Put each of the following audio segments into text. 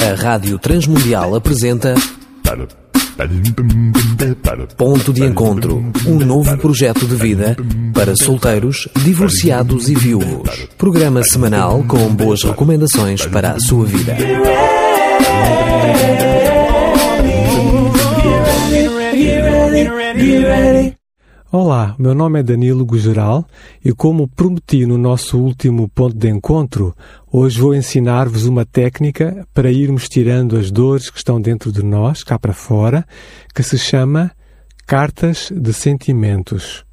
A Rádio Transmundial apresenta Ponto de Encontro, um novo projeto de vida para solteiros, divorciados e viúvos. Programa semanal com boas recomendações para a sua vida. Olá, meu nome é Danilo Gugeral e, como prometi no nosso último ponto de encontro, hoje vou ensinar-vos uma técnica para irmos tirando as dores que estão dentro de nós, cá para fora, que se chama cartas de sentimentos.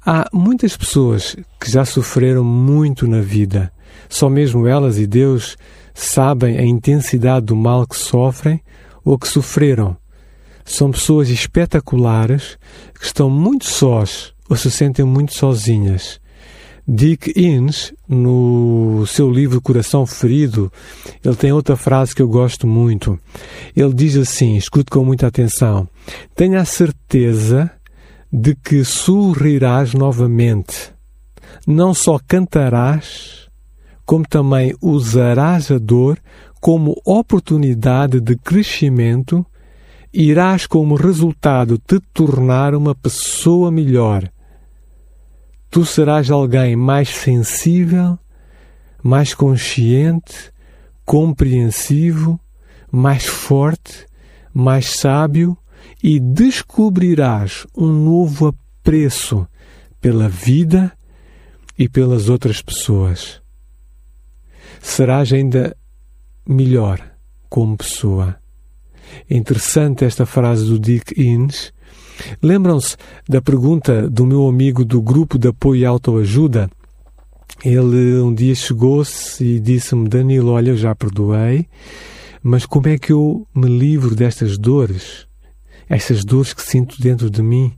Há muitas pessoas que já sofreram muito na vida. Só mesmo elas e Deus sabem a intensidade do mal que sofrem ou que sofreram são pessoas espetaculares que estão muito sós ou se sentem muito sozinhas. Dick Innes, no seu livro Coração Ferido, ele tem outra frase que eu gosto muito. Ele diz assim: escute com muita atenção. Tenha a certeza de que sorrirás novamente. Não só cantarás, como também usarás a dor como oportunidade de crescimento irás como resultado te tornar uma pessoa melhor. Tu serás alguém mais sensível, mais consciente, compreensivo, mais forte, mais sábio e descobrirás um novo apreço pela vida e pelas outras pessoas. Serás ainda melhor como pessoa. É interessante esta frase do Dick Innes. Lembram-se da pergunta do meu amigo do grupo de apoio e autoajuda? Ele um dia chegou-se e disse-me: Danilo, olha, eu já perdoei, mas como é que eu me livro destas dores? Estas dores que sinto dentro de mim?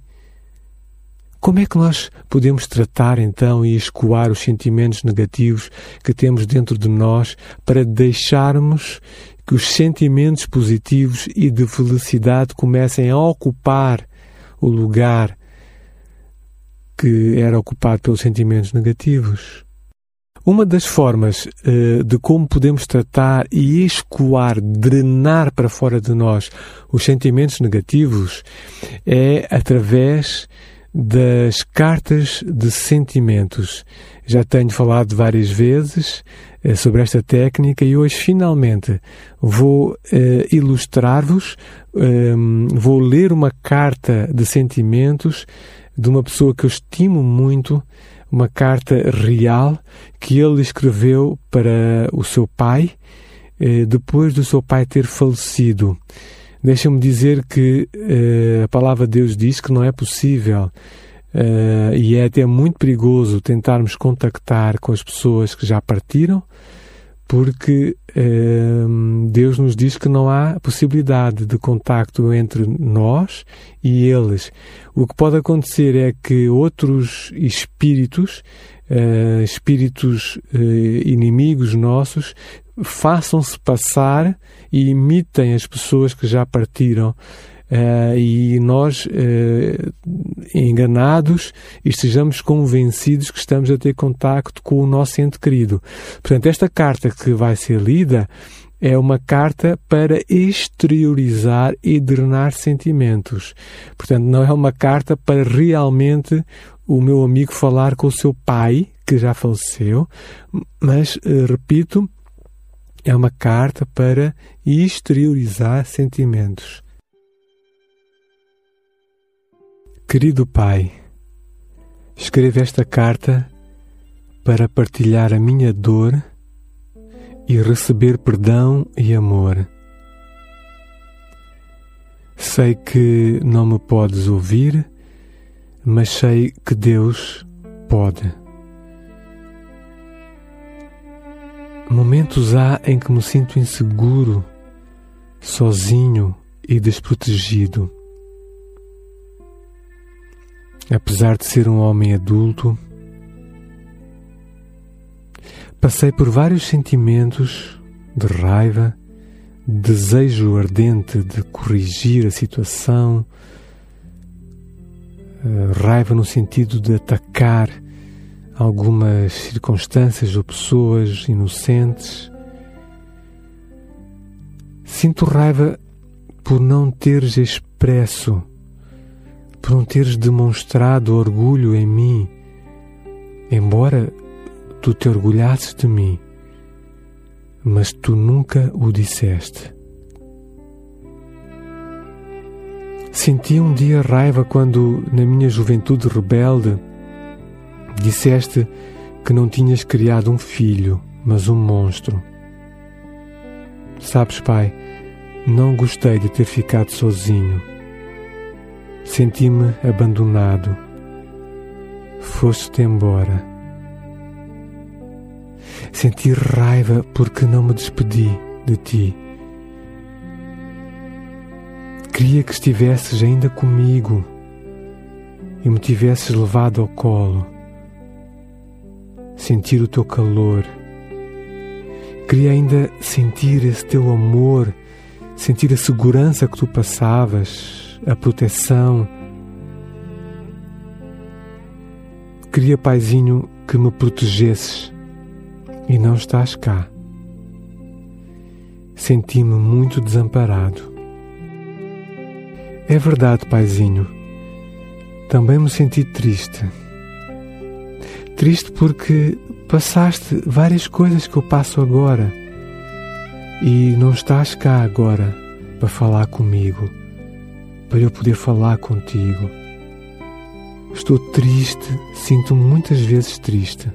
Como é que nós podemos tratar então e escoar os sentimentos negativos que temos dentro de nós para deixarmos que os sentimentos positivos e de felicidade comecem a ocupar o lugar que era ocupado pelos sentimentos negativos. Uma das formas uh, de como podemos tratar e escoar, drenar para fora de nós os sentimentos negativos é através das cartas de sentimentos. Já tenho falado várias vezes sobre esta técnica e hoje finalmente vou eh, ilustrar-vos, ehm, vou ler uma carta de sentimentos de uma pessoa que eu estimo muito, uma carta real que ele escreveu para o seu pai eh, depois do seu pai ter falecido. Deixa-me dizer que a palavra de Deus diz que não é possível Uh, e é até muito perigoso tentarmos contactar com as pessoas que já partiram, porque uh, Deus nos diz que não há possibilidade de contacto entre nós e eles. O que pode acontecer é que outros espíritos, uh, espíritos inimigos nossos, façam-se passar e imitem as pessoas que já partiram. Uh, e nós, uh, enganados, estejamos convencidos que estamos a ter contacto com o nosso ente querido. Portanto, esta carta que vai ser lida é uma carta para exteriorizar e drenar sentimentos. Portanto, não é uma carta para realmente o meu amigo falar com o seu pai, que já faleceu, mas, uh, repito, é uma carta para exteriorizar sentimentos. Querido Pai, escrevo esta carta para partilhar a minha dor e receber perdão e amor. Sei que não me podes ouvir, mas sei que Deus pode. Momentos há em que me sinto inseguro, sozinho e desprotegido. Apesar de ser um homem adulto, passei por vários sentimentos de raiva, desejo ardente de corrigir a situação, eh, raiva no sentido de atacar algumas circunstâncias ou pessoas inocentes. Sinto raiva por não teres expresso, por não teres demonstrado orgulho em mim, embora tu te orgulhasses de mim, mas tu nunca o disseste. Senti um dia raiva quando, na minha juventude rebelde, disseste que não tinhas criado um filho, mas um monstro. Sabes, pai, não gostei de ter ficado sozinho. Senti-me abandonado. Foste-te embora. Senti raiva porque não me despedi de ti. Queria que estivesses ainda comigo e me tivesses levado ao colo, sentir o teu calor. Queria ainda sentir esse teu amor, sentir a segurança que tu passavas, a proteção. Queria, Paizinho, que me protegesses e não estás cá. Senti-me muito desamparado. É verdade, paizinho. Também me senti triste. Triste porque passaste várias coisas que eu passo agora e não estás cá agora para falar comigo, para eu poder falar contigo. Estou triste, sinto-me muitas vezes triste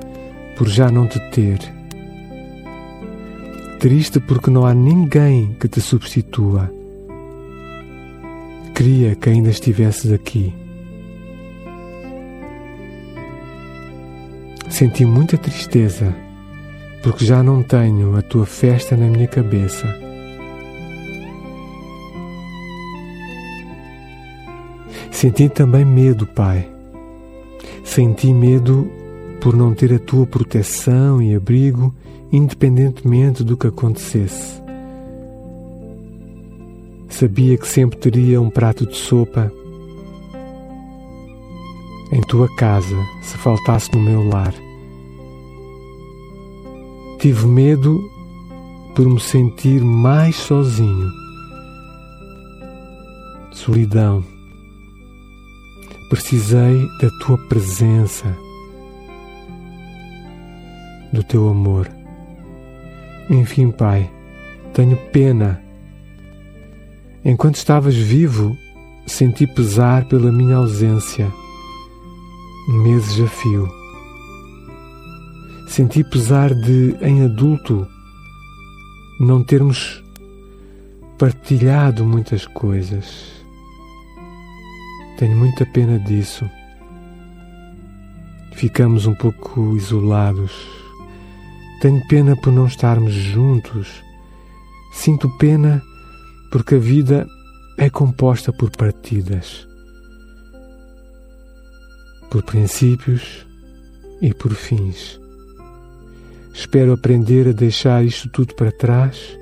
por já não te ter. Triste porque não há ninguém que te substitua Queria que ainda estivesses aqui. Senti muita tristeza porque já não tenho a tua festa na minha cabeça. Senti também medo, Pai. Senti medo por não ter a tua proteção e abrigo, independentemente do que acontecesse. Sabia que sempre teria um prato de sopa em tua casa se faltasse no meu lar. Tive medo por me sentir mais sozinho. Solidão. Precisei da tua presença, do teu amor. Enfim, Pai, tenho pena Enquanto estavas vivo, senti pesar pela minha ausência, meses a fio. Senti pesar de, em adulto, não termos partilhado muitas coisas. Tenho muita pena disso. Ficamos um pouco isolados. Tenho pena por não estarmos juntos. Sinto pena porque a vida é composta por partidas, por princípios e por fins. Espero aprender a deixar isto tudo para trás.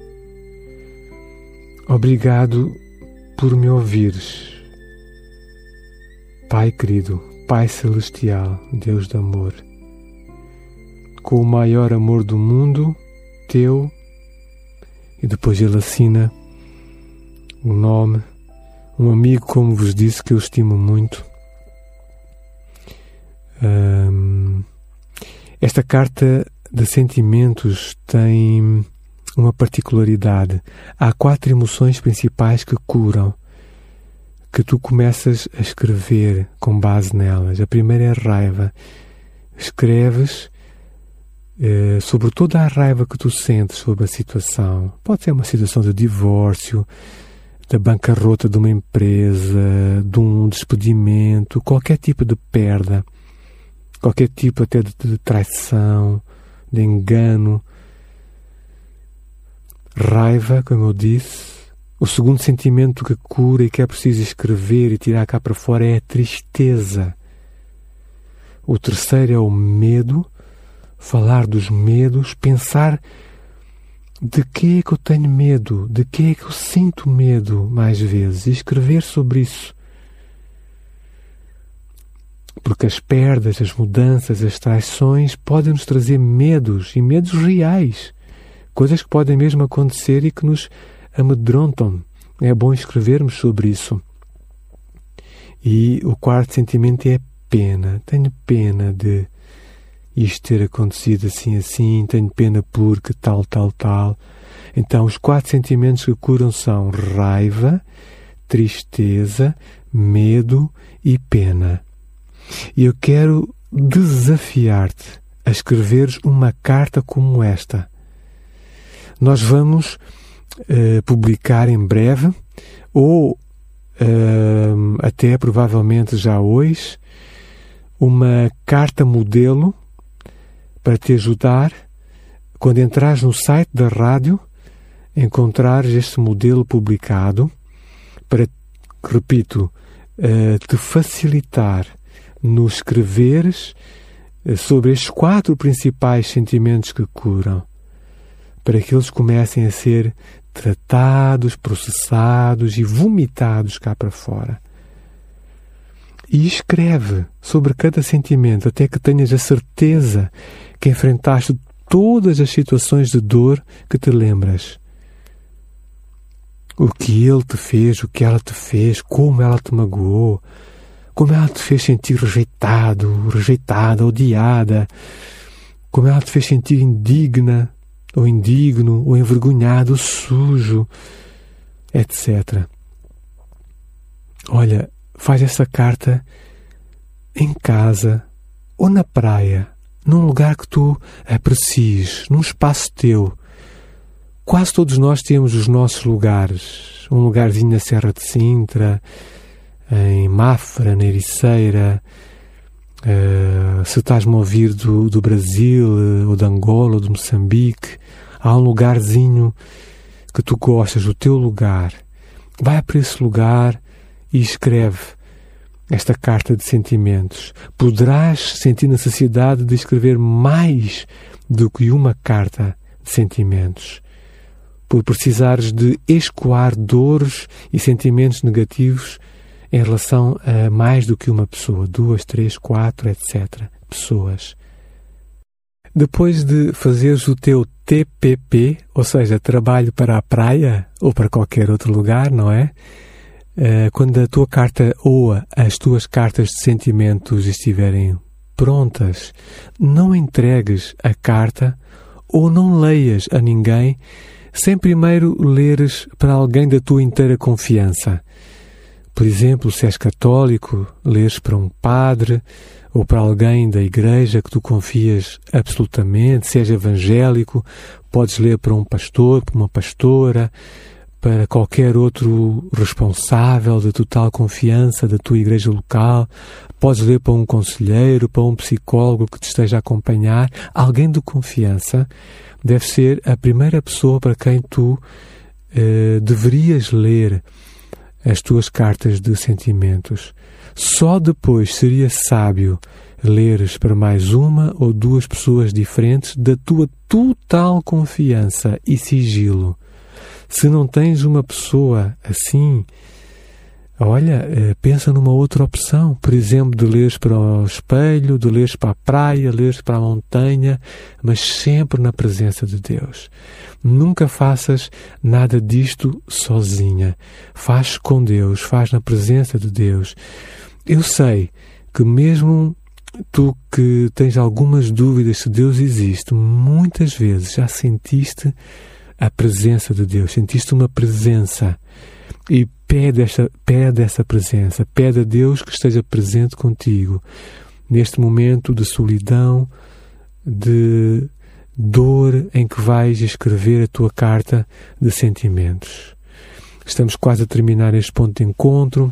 Obrigado por me ouvires. Pai querido, Pai celestial, Deus de amor, com o maior amor do mundo, teu, e depois ele assina o nome, um amigo, como vos disse, que eu estimo muito. Esta carta de sentimentos tem uma particularidade. Há quatro emoções principais que curam, que tu começas a escrever com base nelas. A primeira é a raiva. Escreves eh, sobre toda a raiva que tu sentes sobre a situação. Pode ser uma situação de divórcio, da bancarrota de uma empresa, de um despedimento, qualquer tipo de perda, qualquer tipo até de, de traição, de engano, raiva, como eu disse. O segundo sentimento que cura e que é preciso escrever e tirar cá para fora é a tristeza. O terceiro é o medo, falar dos medos, pensar de que é que eu tenho medo? De que é que eu sinto medo mais vezes? E escrever sobre isso. Porque as perdas, as mudanças, as traições podem nos trazer medos e medos reais. Coisas que podem mesmo acontecer e que nos amedrontam-me. É bom escrevermos sobre isso. E o quarto sentimento é pena. Tenho pena de isto ter acontecido assim, assim. Tenho pena porque tal, tal, tal. Então, os quatro sentimentos que curam são raiva, tristeza, medo e pena. E eu quero desafiar-te a escreveres uma carta como esta. Nós vamos uh, publicar em breve, ou uh, até provavelmente já hoje, uma carta modelo para te ajudar quando entrares no site da rádio encontrares este modelo publicado para, repito, uh, te facilitar no escreveres eh, sobre estes quatro principais sentimentos que curam, para que eles comecem a ser tratados, processados e vomitados cá para fora. E escreve sobre cada sentimento até que tenhas a certeza que enfrentaste todas as situações de dor que te lembras o que ele te fez, o que ela te fez, como ela te magoou, como ela te fez sentir rejeitado, rejeitada, odiada, como ela te fez sentir indigna, ou indigno, ou envergonhado, sujo, etc. Olha, faz essa carta em casa ou na praia, num lugar que tu aprecies, num espaço teu Quase todos nós temos os nossos lugares. Um lugarzinho na Serra de Sintra, em Mafra, na Ericeira. Uh, se estás-me a ouvir do, do Brasil, uh, ou de Angola, ou de Moçambique, há um lugarzinho que tu gostas, o teu lugar. Vai para esse lugar e escreve esta carta de sentimentos. Poderás sentir necessidade de escrever mais do que uma carta de sentimentos por precisares de escoar dores e sentimentos negativos em relação a mais do que uma pessoa, duas, três, quatro, etc. pessoas. Depois de fazeres o teu TPP, ou seja, trabalho para a praia ou para qualquer outro lugar, não é? Eh, quando a tua carta ou as tuas cartas de sentimentos estiverem prontas, não entregues a carta ou não leias a ninguém sem primeiro leres para alguém da tua inteira confiança. Por exemplo, se és católico, leres para um padre ou para alguém da igreja que tu confias absolutamente. Se és evangélico, podes ler para um pastor, para uma pastora, para qualquer outro responsável de total confiança da tua igreja local. Podes ler para um conselheiro, para um psicólogo que te esteja a acompanhar, alguém de confiança deve ser a primeira pessoa para quem tu eh, deverias ler as tuas cartas de sentimentos. Só depois seria sábio leres para mais uma ou duas pessoas diferentes da tua total confiança e sigilo. Se não tens uma pessoa assim, Olha, eh, pensa numa outra opção, por exemplo, de leres para o espelho, de leres para a praia, leres para a montanha, mas sempre na presença de Deus. Nunca faças nada disto sozinha. Faz com Deus, faz na presença de Deus. Eu sei que mesmo tu que tens algumas dúvidas se Deus existe, muitas vezes já sentiste a presença de Deus, sentiste uma presença e pede essa, pede essa presença, pede a Deus que esteja presente contigo neste momento de solidão, de dor em que vais escrever a tua carta de sentimentos. Estamos quase a terminar este ponto de encontro.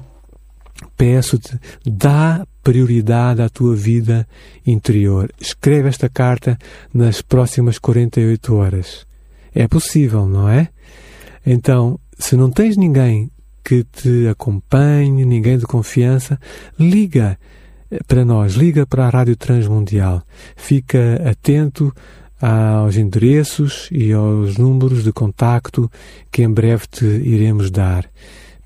Peço-te, dá prioridade à tua vida interior. Escreve esta carta nas próximas 48 horas. É possível, não é? Então, se não tens ninguém que te acompanhe, ninguém de confiança, liga para nós, liga para a Rádio Transmundial. Fica atento aos endereços e aos números de contacto que em breve te iremos dar.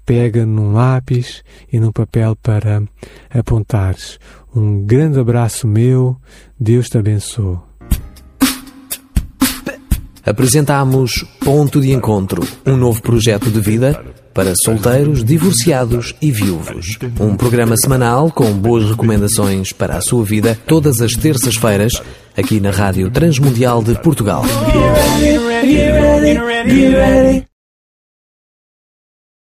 Pega num lápis e num papel para apontares. Um grande abraço meu, Deus te abençoe. Apresentamos Ponto de Encontro, um novo projeto de vida para solteiros, divorciados e viúvos. Um programa semanal com boas recomendações para a sua vida, todas as terças-feiras, aqui na Rádio Transmundial de Portugal.